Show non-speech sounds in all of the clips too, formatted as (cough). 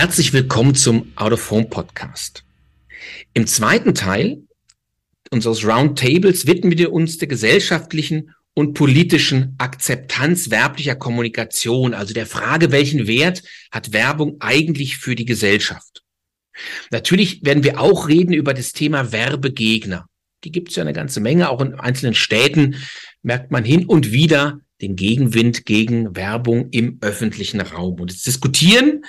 Herzlich willkommen zum Out of Home Podcast. Im zweiten Teil unseres Roundtables widmen wir uns der gesellschaftlichen und politischen Akzeptanz werblicher Kommunikation, also der Frage, welchen Wert hat Werbung eigentlich für die Gesellschaft. Natürlich werden wir auch reden über das Thema Werbegegner. Die gibt es ja eine ganze Menge, auch in einzelnen Städten merkt man hin und wieder den Gegenwind gegen Werbung im öffentlichen Raum. Und das diskutieren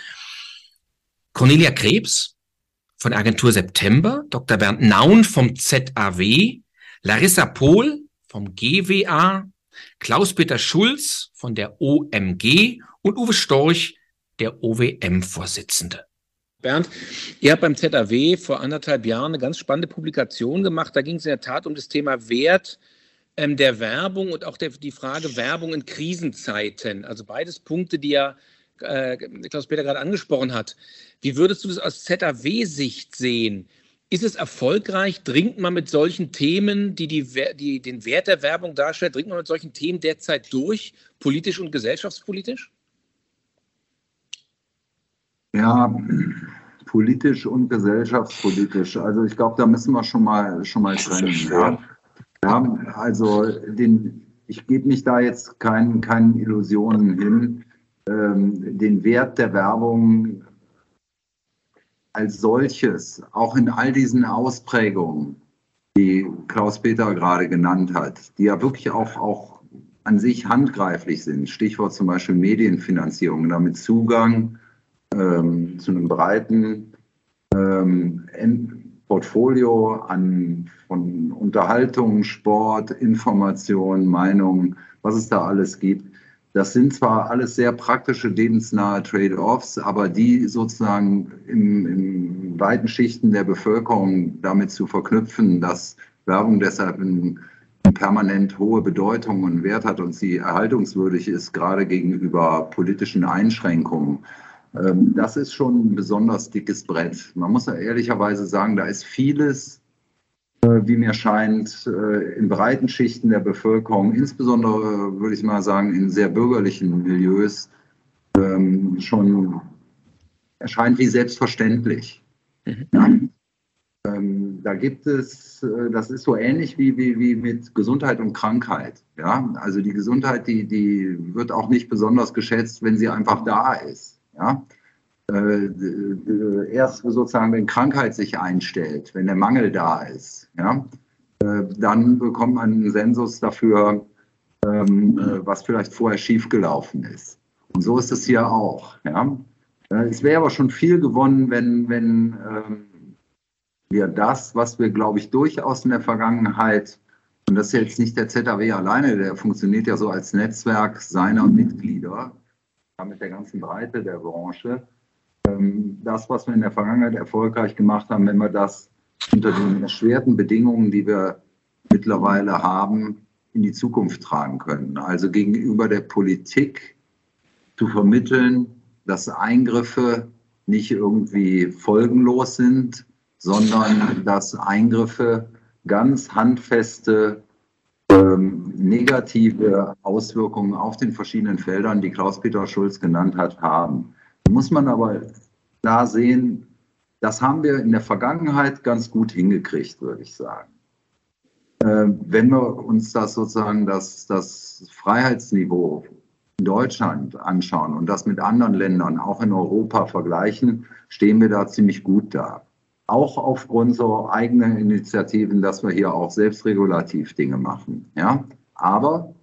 Cornelia Krebs von Agentur September, Dr. Bernd Naun vom ZAW, Larissa Pohl vom GWA, Klaus-Peter Schulz von der OMG und Uwe Storch, der OWM-Vorsitzende. Bernd, ihr habt beim ZAW vor anderthalb Jahren eine ganz spannende Publikation gemacht. Da ging es in der Tat um das Thema Wert ähm, der Werbung und auch der, die Frage Werbung in Krisenzeiten. Also beides Punkte, die ja äh, Klaus-Peter gerade angesprochen hat. Wie würdest du das aus ZAW-Sicht sehen? Ist es erfolgreich? Dringt man mit solchen Themen, die, die, die den Wert der Werbung darstellen, dringt man mit solchen Themen derzeit durch, politisch und gesellschaftspolitisch? Ja, politisch und gesellschaftspolitisch. Also ich glaube, da müssen wir schon mal schon mal trennen. Ja. ja also den, ich gebe mich da jetzt keinen keinen Illusionen hin ähm, den Wert der Werbung als solches, auch in all diesen Ausprägungen, die Klaus-Peter gerade genannt hat, die ja wirklich auch, auch an sich handgreiflich sind, Stichwort zum Beispiel Medienfinanzierung, damit Zugang ähm, zu einem breiten ähm, Portfolio an von Unterhaltung, Sport, Information, Meinung, was es da alles gibt, das sind zwar alles sehr praktische, lebensnahe Trade-offs, aber die sozusagen in, in weiten Schichten der Bevölkerung damit zu verknüpfen, dass Werbung deshalb eine permanent hohe Bedeutung und Wert hat und sie erhaltungswürdig ist, gerade gegenüber politischen Einschränkungen. Ähm, das ist schon ein besonders dickes Brett. Man muss ja ehrlicherweise sagen, da ist vieles wie mir scheint, äh, in breiten Schichten der Bevölkerung, insbesondere würde ich mal sagen in sehr bürgerlichen Milieus, ähm, schon erscheint wie selbstverständlich. Mhm. Ja. Ähm, da gibt es, äh, das ist so ähnlich wie, wie, wie mit Gesundheit und Krankheit. Ja? Also die Gesundheit, die, die wird auch nicht besonders geschätzt, wenn sie einfach da ist. Ja? Äh, äh, erst sozusagen, wenn Krankheit sich einstellt, wenn der Mangel da ist, ja, äh, dann bekommt man einen Sensus dafür, ähm, was vielleicht vorher schiefgelaufen ist. Und so ist es hier auch. Ja. Es wäre aber schon viel gewonnen, wenn, wenn ähm, wir das, was wir, glaube ich, durchaus in der Vergangenheit, und das ist jetzt nicht der ZAW alleine, der funktioniert ja so als Netzwerk seiner Mitglieder, mit der ganzen Breite der Branche, das, was wir in der Vergangenheit erfolgreich gemacht haben, wenn wir das unter den erschwerten Bedingungen, die wir mittlerweile haben, in die Zukunft tragen können. Also gegenüber der Politik zu vermitteln, dass Eingriffe nicht irgendwie folgenlos sind, sondern dass Eingriffe ganz handfeste ähm, negative Auswirkungen auf den verschiedenen Feldern, die Klaus-Peter Schulz genannt hat, haben muss man aber da sehen, das haben wir in der Vergangenheit ganz gut hingekriegt, würde ich sagen. Äh, wenn wir uns das sozusagen das, das Freiheitsniveau in Deutschland anschauen und das mit anderen Ländern, auch in Europa vergleichen, stehen wir da ziemlich gut da. Auch aufgrund so eigener Initiativen, dass wir hier auch selbstregulativ Dinge machen. Ja? Aber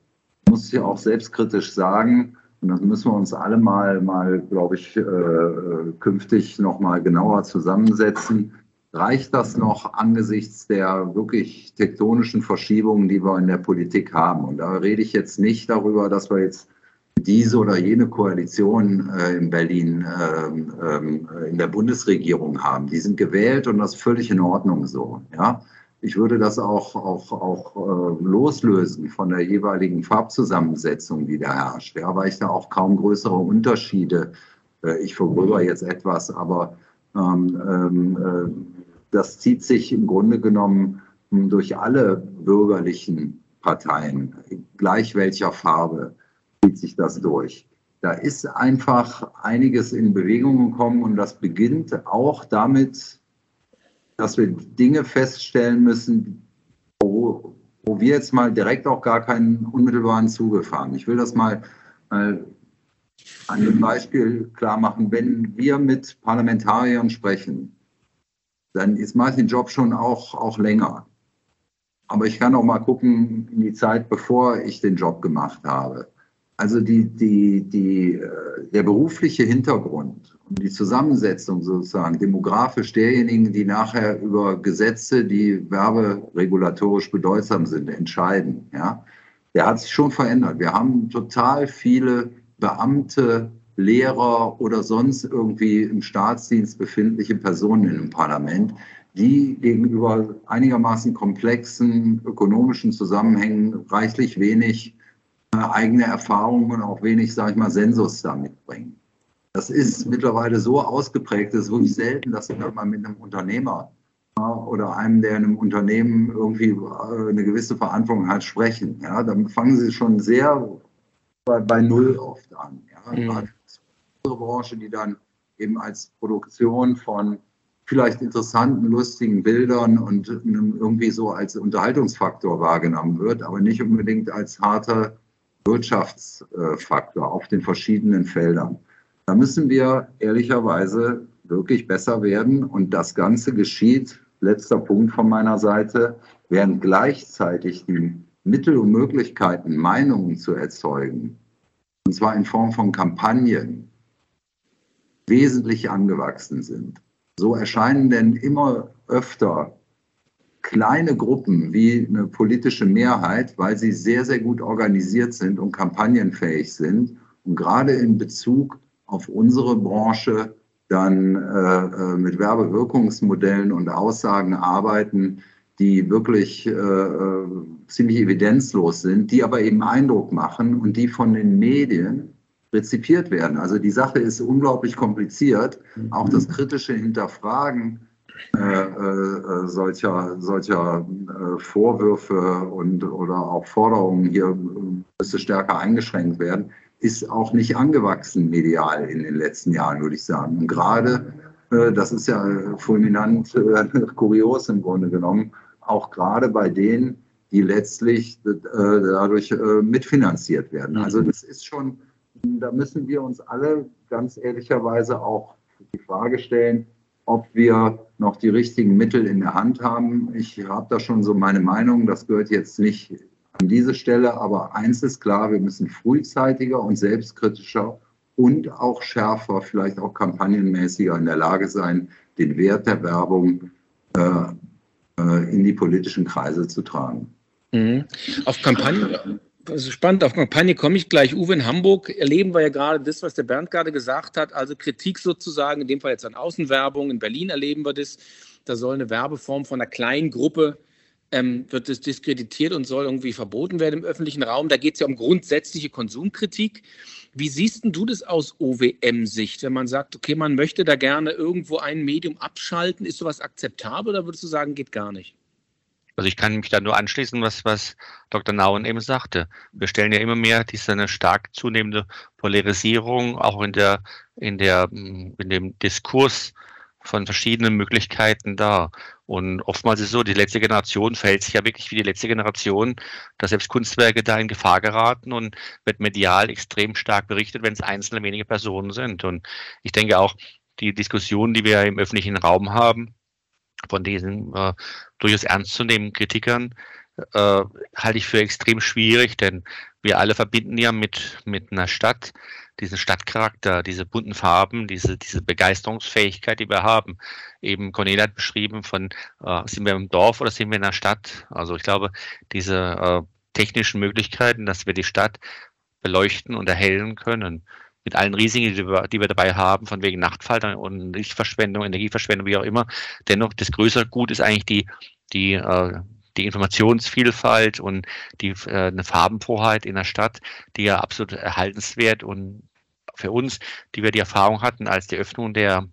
ich muss ja auch selbstkritisch sagen, und das müssen wir uns alle mal, mal glaube ich, äh, künftig noch mal genauer zusammensetzen. Reicht das noch angesichts der wirklich tektonischen Verschiebungen, die wir in der Politik haben? Und da rede ich jetzt nicht darüber, dass wir jetzt diese oder jene Koalition äh, in Berlin äh, äh, in der Bundesregierung haben. Die sind gewählt und das ist völlig in Ordnung so. Ja? Ich würde das auch, auch, auch äh, loslösen von der jeweiligen Farbzusammensetzung, die da herrscht, ja, weil ich da auch kaum größere Unterschiede, äh, ich vergröber jetzt etwas, aber ähm äh, das zieht sich im Grunde genommen hm, durch alle bürgerlichen Parteien, gleich welcher Farbe, zieht sich das durch. da ist einfach einiges in Bewegung gekommen und das beginnt auch damit, dass wir Dinge feststellen müssen, wo, wo wir jetzt mal direkt auch gar keinen unmittelbaren Zugriff haben. Ich will das mal, mal an dem Beispiel klar machen. Wenn wir mit Parlamentariern sprechen, dann ist Martin Job schon auch, auch länger. Aber ich kann auch mal gucken in die Zeit, bevor ich den Job gemacht habe. Also die, die, die, äh, der berufliche Hintergrund und die Zusammensetzung sozusagen demografisch derjenigen, die nachher über Gesetze, die werberegulatorisch bedeutsam sind, entscheiden, ja, der hat sich schon verändert. Wir haben total viele Beamte, Lehrer oder sonst irgendwie im Staatsdienst befindliche Personen im Parlament, die gegenüber einigermaßen komplexen ökonomischen Zusammenhängen reichlich wenig äh, eigene Erfahrungen und auch wenig, sage ich mal, Sensus da mitbringen. Das ist mittlerweile so ausgeprägt, es ist wirklich selten, dass man mal mit einem Unternehmer oder einem, der in einem Unternehmen irgendwie äh, eine gewisse Verantwortung hat, sprechen. Ja, dann fangen sie schon sehr bei, bei Null oft an. Ja. Mhm. Unsere Branche, die dann eben als Produktion von vielleicht interessanten, lustigen Bildern und irgendwie so als Unterhaltungsfaktor wahrgenommen wird, aber nicht unbedingt als harter Wirtschaftsfaktor auf den verschiedenen Feldern. Da müssen wir ehrlicherweise wirklich besser werden und das Ganze geschieht, letzter Punkt von meiner Seite, während gleichzeitig die Mittel und Möglichkeiten, Meinungen zu erzeugen, und zwar in Form von Kampagnen, wesentlich angewachsen sind. So erscheinen denn immer öfter kleine Gruppen wie eine politische Mehrheit, weil sie sehr, sehr gut organisiert sind und kampagnenfähig sind und gerade in Bezug auf unsere Branche dann äh, äh mit Werbewirkungsmodellen und Aussagen arbeiten, die wirklich äh, äh, ziemlich evidenzlos sind, die aber eben Eindruck machen und die von den Medien rezipiert werden. Also die Sache ist unglaublich kompliziert. Auch das kritische Hinterfragen äh, äh, solcher, solcher äh, Vorwürfe und oder auch Forderungen hier müsste stärker eingeschränkt werden, ist auch nicht angewachsen medial in den letzten Jahren, würde ich sagen. Und gerade, äh, das ist ja fulminant äh, (laughs) kurios im Grunde genommen, auch gerade bei denen, die letztlich äh, dadurch mitfinanziert werden. Also das ist schon, da müssen wir uns alle ganz ehrlicherweise auch die Frage stellen, ob wir noch die richtigen Mittel in der Hand haben. Ich habe da schon so meine Meinung, das gehört jetzt nicht an diese Stelle, aber eins ist klar, wir müssen frühzeitiger und selbstkritischer und auch schärfer, vielleicht auch kampagnenmäßiger in der Lage sein, den Wert der Werbung äh, äh, in die politischen Kreise zu tragen. Mhm. Auf Kampagnen, also spannend, auf Kampagne komme ich gleich. Uwe, in Hamburg erleben wir ja gerade das, was der Bernd gerade gesagt hat, also Kritik sozusagen, in dem Fall jetzt an Außenwerbung. In Berlin erleben wir das. Da soll eine Werbeform von einer kleinen Gruppe, ähm, wird das diskreditiert und soll irgendwie verboten werden im öffentlichen Raum. Da geht es ja um grundsätzliche Konsumkritik. Wie siehst du das aus OWM-Sicht, wenn man sagt, okay, man möchte da gerne irgendwo ein Medium abschalten? Ist sowas akzeptabel oder würdest du sagen, geht gar nicht? Also ich kann mich da nur anschließen, was, was Dr. Nauen eben sagte. Wir stellen ja immer mehr diese eine stark zunehmende Polarisierung auch in der, in der, in dem Diskurs von verschiedenen Möglichkeiten dar. Und oftmals ist es so, die letzte Generation verhält sich ja wirklich wie die letzte Generation, dass selbst Kunstwerke da in Gefahr geraten und wird medial extrem stark berichtet, wenn es einzelne wenige Personen sind. Und ich denke auch, die Diskussion, die wir im öffentlichen Raum haben, von diesen äh, durchaus ernstzunehmenden Kritikern äh, halte ich für extrem schwierig, denn wir alle verbinden ja mit, mit einer Stadt diesen Stadtcharakter, diese bunten Farben, diese, diese Begeisterungsfähigkeit, die wir haben. Eben Cornelia hat beschrieben von, äh, sind wir im Dorf oder sind wir in der Stadt? Also ich glaube, diese äh, technischen Möglichkeiten, dass wir die Stadt beleuchten und erhellen können, mit allen Risiken, die wir, die wir dabei haben, von wegen Nachtfaltern und Lichtverschwendung, Energieverschwendung, wie auch immer. Dennoch, das größere Gut ist eigentlich die, die, äh, die Informationsvielfalt und die, äh, eine Farbenfroheit in der Stadt, die ja absolut erhaltenswert und für uns, die wir die Erfahrung hatten, als die Öffnung der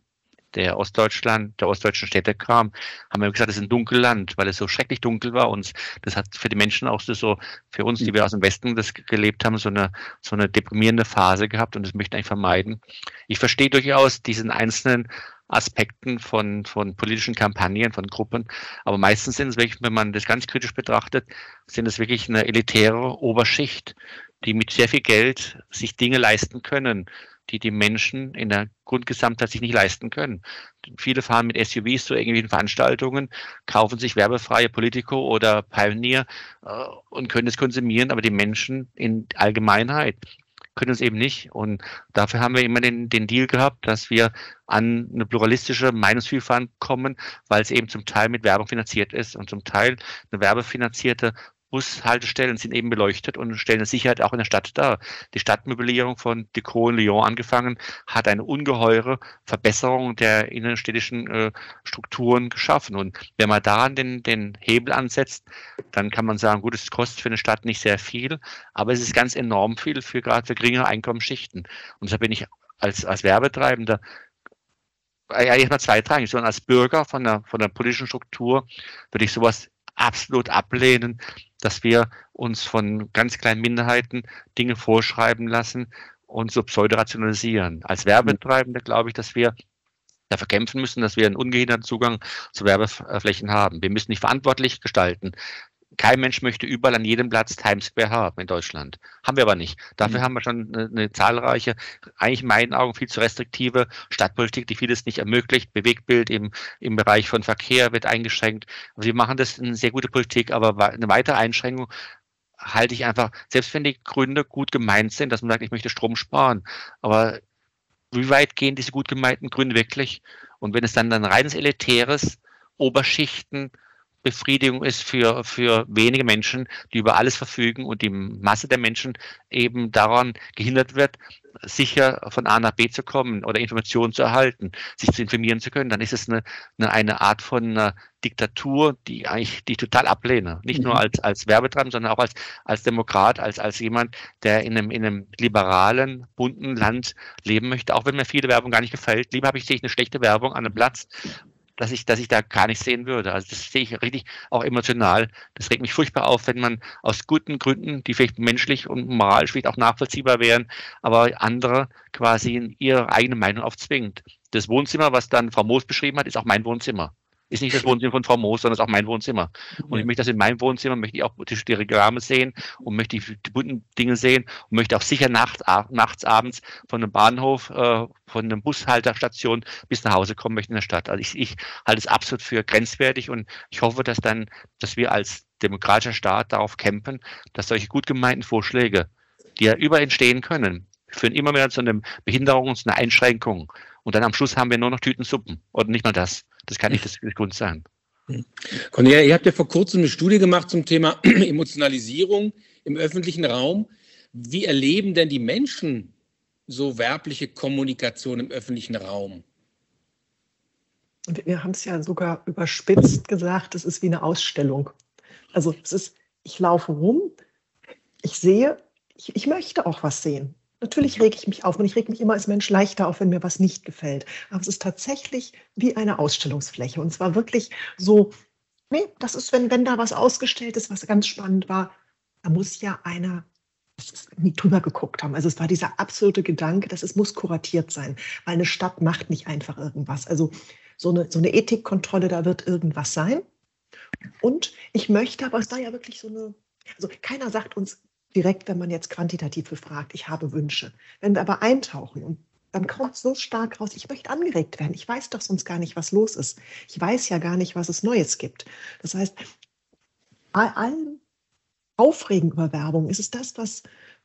der Ostdeutschland, der ostdeutschen Städte kam, haben wir gesagt, es ist ein Dunkelland, weil es so schrecklich dunkel war und das hat für die Menschen auch so, für uns, die wir aus dem Westen das gelebt haben, so eine, so eine deprimierende Phase gehabt und das möchte ich vermeiden. Ich verstehe durchaus diesen einzelnen Aspekten von, von politischen Kampagnen, von Gruppen. Aber meistens sind es wirklich, wenn man das ganz kritisch betrachtet, sind es wirklich eine elitäre Oberschicht, die mit sehr viel Geld sich Dinge leisten können, die die Menschen in der Grundgesamtheit sich nicht leisten können. Viele fahren mit SUVs zu irgendwelchen Veranstaltungen, kaufen sich werbefreie Politico oder Pioneer äh, und können es konsumieren, aber die Menschen in Allgemeinheit können es eben nicht. Und dafür haben wir immer den, den Deal gehabt, dass wir an eine pluralistische Meinungsvielfalt kommen, weil es eben zum Teil mit Werbung finanziert ist und zum Teil eine werbefinanzierte Bushaltestellen sind eben beleuchtet und stellen Sicherheit auch in der Stadt dar. Die Stadtmöblierung von Decaux in Lyon angefangen hat eine ungeheure Verbesserung der innenstädtischen äh, Strukturen geschaffen. Und wenn man daran den, den Hebel ansetzt, dann kann man sagen, gut, es kostet für eine Stadt nicht sehr viel, aber es ist ganz enorm viel für gerade für geringere Einkommensschichten. Und deshalb bin ich als, als Werbetreibender eigentlich mal zweitrangig, sondern als Bürger von der, von der politischen Struktur würde ich sowas absolut ablehnen, dass wir uns von ganz kleinen Minderheiten Dinge vorschreiben lassen und so pseudo-rationalisieren. Als Werbetreibende glaube ich, dass wir dafür kämpfen müssen, dass wir einen ungehinderten Zugang zu Werbeflächen haben. Wir müssen nicht verantwortlich gestalten kein Mensch möchte überall an jedem Platz Times Square haben in Deutschland. Haben wir aber nicht. Dafür mhm. haben wir schon eine, eine, zahlreiche, eigentlich in meinen Augen viel zu restriktive Stadtpolitik, die vieles nicht ermöglicht. Bewegtbild im, im Bereich von Verkehr wird eingeschränkt. Also wir machen das eine sehr gute Politik, aber eine weitere Einschränkung halte ich einfach, selbst wenn die Gründe gut gemeint sind, dass man sagt, ich möchte Strom sparen, aber wie weit gehen diese gut gemeinten Gründe wirklich? Und wenn es dann ein reines elitäres Oberschichten Befriedigung ist für, für wenige Menschen, die über alles verfügen und die Masse der Menschen eben daran gehindert wird, sicher von A nach B zu kommen oder Informationen zu erhalten, sich zu informieren zu können, dann ist es eine, eine, eine Art von äh, Diktatur, die eigentlich, die ich total ablehne. Nicht mhm. nur als, als Werbetreibender, sondern auch als, als Demokrat, als, als jemand, der in einem, in einem liberalen, bunten Land leben möchte, auch wenn mir viele Werbung gar nicht gefällt. Lieber habe ich, sehe ich eine schlechte Werbung an einem Platz, dass ich, dass ich da gar nicht sehen würde. Also das sehe ich richtig auch emotional. Das regt mich furchtbar auf, wenn man aus guten Gründen, die vielleicht menschlich und moralisch vielleicht auch nachvollziehbar wären, aber andere quasi in ihre eigene Meinung aufzwingt. Das Wohnzimmer, was dann Frau Moos beschrieben hat, ist auch mein Wohnzimmer ist nicht das Wohnzimmer von Frau Moos, sondern ist auch mein Wohnzimmer. Und ich möchte das in meinem Wohnzimmer, möchte ich auch die, die Reklame sehen und möchte die, bunten Dinge sehen und möchte auch sicher nachts, nachts abends von einem Bahnhof, äh, von einer Bushalterstation bis nach Hause kommen möchte in der Stadt. Also ich, ich halte es absolut für grenzwertig und ich hoffe, dass dann, dass wir als demokratischer Staat darauf kämpfen, dass solche gut gemeinten Vorschläge, die ja überall entstehen können, führen immer mehr zu einer Behinderung, zu einer Einschränkung. Und dann am Schluss haben wir nur noch Tütensuppen oder nicht mal das. Das kann nicht das Grund sein. Cornelia, ihr habt ja vor kurzem eine Studie gemacht zum Thema (clears throat) Emotionalisierung im öffentlichen Raum. Wie erleben denn die Menschen so werbliche Kommunikation im öffentlichen Raum? Wir haben es ja sogar überspitzt gesagt, es ist wie eine Ausstellung. Also es ist, ich laufe rum, ich sehe, ich, ich möchte auch was sehen. Natürlich rege ich mich auf und ich rege mich immer als Mensch leichter auf, wenn mir was nicht gefällt. Aber es ist tatsächlich wie eine Ausstellungsfläche. Und zwar wirklich so, nee, das ist, wenn, wenn da was ausgestellt ist, was ganz spannend war, da muss ja einer nie drüber geguckt haben. Also es war dieser absolute Gedanke, dass es muss kuratiert sein, weil eine Stadt macht nicht einfach irgendwas. Also so eine, so eine Ethikkontrolle, da wird irgendwas sein. Und ich möchte, aber es war ja wirklich so eine, also keiner sagt uns, direkt, wenn man jetzt quantitativ befragt, ich habe Wünsche. Wenn wir aber eintauchen und dann kommt so stark raus, ich möchte angeregt werden. Ich weiß doch sonst gar nicht, was los ist. Ich weiß ja gar nicht, was es Neues gibt. Das heißt, bei allem Aufregen über Werbung ist es das, was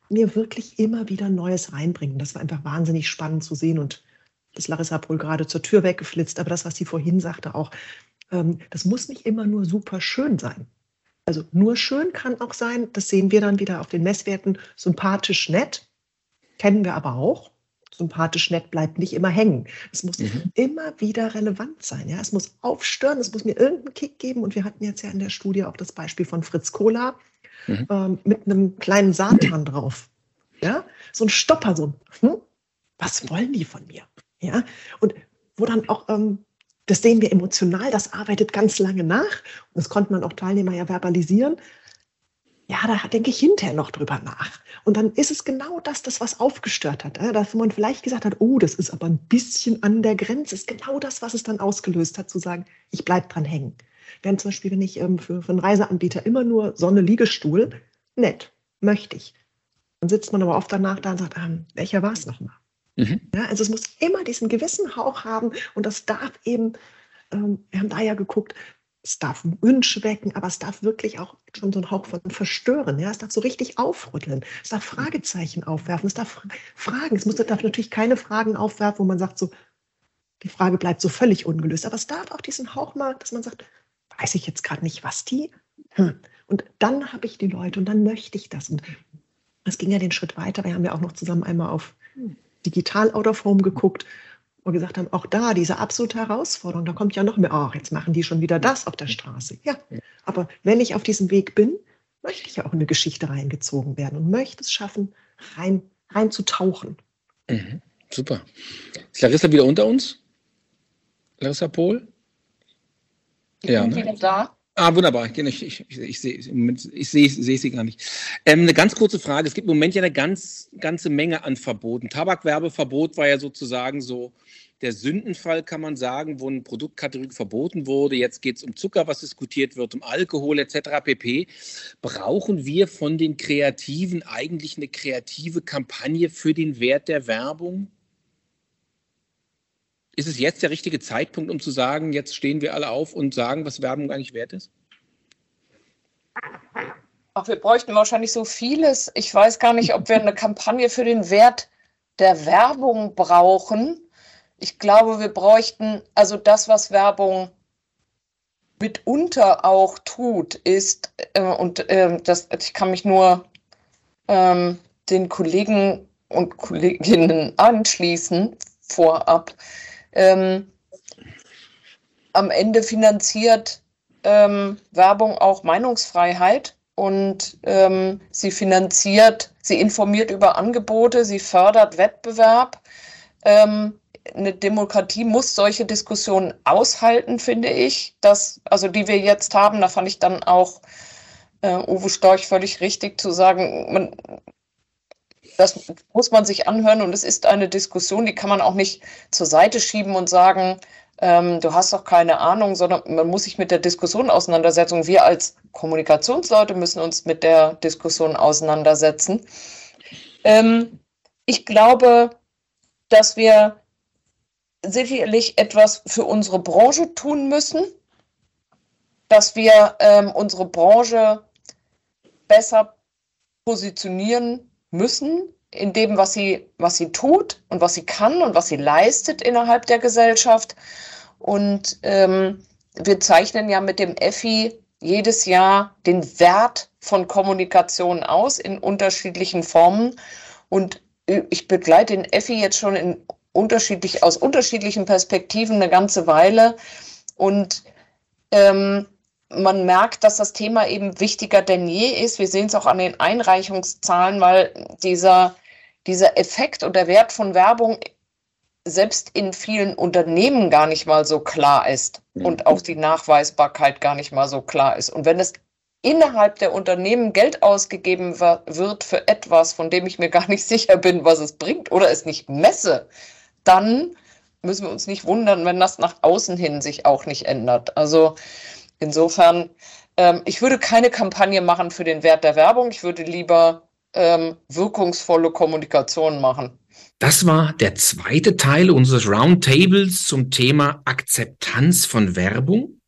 mir wirklich immer wieder Neues reinbringt. Das war einfach wahnsinnig spannend zu sehen und das Larissa wohl gerade zur Tür weggeflitzt, aber das, was sie vorhin sagte, auch, ähm, das muss nicht immer nur super schön sein. Also nur schön kann auch sein, das sehen wir dann wieder auf den Messwerten, sympathisch nett, kennen wir aber auch. Sympathisch nett bleibt nicht immer hängen. Es muss mhm. immer wieder relevant sein. Ja? Es muss aufstören, es muss mir irgendeinen Kick geben. Und wir hatten jetzt ja in der Studie auch das Beispiel von Fritz Kohler mhm. ähm, mit einem kleinen Satan drauf. Ja? So ein Stopper, so ein, hm? was wollen die von mir? Ja? Und wo dann auch, ähm, das sehen wir emotional, das arbeitet ganz lange nach. Und das konnte man auch Teilnehmer ja verbalisieren. Ja, da denke ich hinterher noch drüber nach. Und dann ist es genau das, das was aufgestört hat. Dass man vielleicht gesagt hat, oh, das ist aber ein bisschen an der Grenze. Ist genau das, was es dann ausgelöst hat, zu sagen, ich bleibe dran hängen. Während zum Beispiel, wenn ich ähm, für, für einen Reiseanbieter immer nur Sonne, Liegestuhl, nett, möchte ich. Dann sitzt man aber oft danach da und sagt, ähm, welcher war es nochmal? Mhm. Ja, also es muss immer diesen gewissen Hauch haben und das darf eben, ähm, wir haben da ja geguckt, es darf Wünsche wecken, aber es darf wirklich auch schon so einen Hauch von verstören. Ja? Es darf so richtig aufrütteln. Es darf Fragezeichen aufwerfen. Es darf Fragen. Es muss, darf natürlich keine Fragen aufwerfen, wo man sagt, so, die Frage bleibt so völlig ungelöst. Aber es darf auch diesen Hauch mal, dass man sagt, weiß ich jetzt gerade nicht, was die. Hm. Und dann habe ich die Leute und dann möchte ich das. Und es ging ja den Schritt weiter. Wir haben ja auch noch zusammen einmal auf Digital Out of Home geguckt und gesagt haben, auch da diese absolute Herausforderung, da kommt ja noch mehr, ach, jetzt machen die schon wieder das auf der Straße. Ja, aber wenn ich auf diesem Weg bin, möchte ich ja auch in eine Geschichte reingezogen werden und möchte es schaffen, rein, reinzutauchen. Mhm, super. Ist Larissa wieder unter uns? Larissa Pohl? Ich ja, bin ne? wieder da. Ah, wunderbar. Ich, ich, ich, ich sehe ich seh, seh sie gar nicht. Ähm, eine ganz kurze Frage. Es gibt im Moment ja eine ganz, ganze Menge an Verboten. Tabakwerbeverbot war ja sozusagen so der Sündenfall, kann man sagen, wo eine Produktkategorie verboten wurde. Jetzt geht es um Zucker, was diskutiert wird, um Alkohol etc. pp. Brauchen wir von den Kreativen eigentlich eine kreative Kampagne für den Wert der Werbung? Ist es jetzt der richtige Zeitpunkt, um zu sagen, jetzt stehen wir alle auf und sagen, was Werbung eigentlich wert ist? Ach, wir bräuchten wahrscheinlich so vieles. Ich weiß gar nicht, ob wir eine Kampagne für den Wert der Werbung brauchen. Ich glaube, wir bräuchten, also das, was Werbung mitunter auch tut, ist, äh, und äh, das, ich kann mich nur ähm, den Kollegen und Kolleginnen anschließen vorab, ähm, am Ende finanziert ähm, Werbung auch Meinungsfreiheit und ähm, sie finanziert, sie informiert über Angebote, sie fördert Wettbewerb. Ähm, eine Demokratie muss solche Diskussionen aushalten, finde ich. Das, also die wir jetzt haben, da fand ich dann auch äh, Uwe Storch völlig richtig zu sagen, man, das muss man sich anhören und es ist eine Diskussion, die kann man auch nicht zur Seite schieben und sagen, ähm, du hast doch keine Ahnung, sondern man muss sich mit der Diskussion auseinandersetzen. Wir als Kommunikationsleute müssen uns mit der Diskussion auseinandersetzen. Ähm, ich glaube, dass wir sicherlich etwas für unsere Branche tun müssen, dass wir ähm, unsere Branche besser positionieren müssen in dem, was sie, was sie tut und was sie kann und was sie leistet innerhalb der Gesellschaft. Und ähm, wir zeichnen ja mit dem EFI jedes Jahr den Wert von Kommunikation aus in unterschiedlichen Formen. Und ich begleite den EFI jetzt schon in unterschiedlich, aus unterschiedlichen Perspektiven eine ganze Weile. Und ähm, man merkt, dass das Thema eben wichtiger denn je ist. Wir sehen es auch an den Einreichungszahlen, weil dieser, dieser Effekt und der Wert von Werbung selbst in vielen Unternehmen gar nicht mal so klar ist mhm. und auch die Nachweisbarkeit gar nicht mal so klar ist. Und wenn es innerhalb der Unternehmen Geld ausgegeben wird für etwas, von dem ich mir gar nicht (laughs) sicher bin, was es bringt oder es nicht messe, dann müssen wir uns nicht wundern, wenn das nach außen hin sich auch nicht ändert. Also Insofern, ähm, ich würde keine Kampagne machen für den Wert der Werbung. Ich würde lieber ähm, wirkungsvolle Kommunikation machen. Das war der zweite Teil unseres Roundtables zum Thema Akzeptanz von Werbung.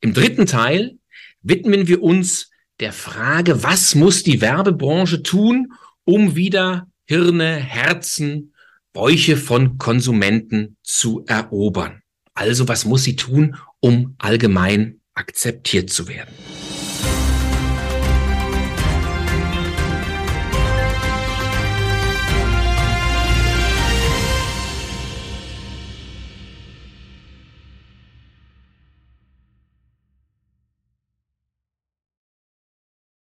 Im dritten Teil widmen wir uns der Frage, was muss die Werbebranche tun, um wieder Hirne, Herzen, Bäuche von Konsumenten zu erobern. Also was muss sie tun, um allgemein akzeptiert zu werden.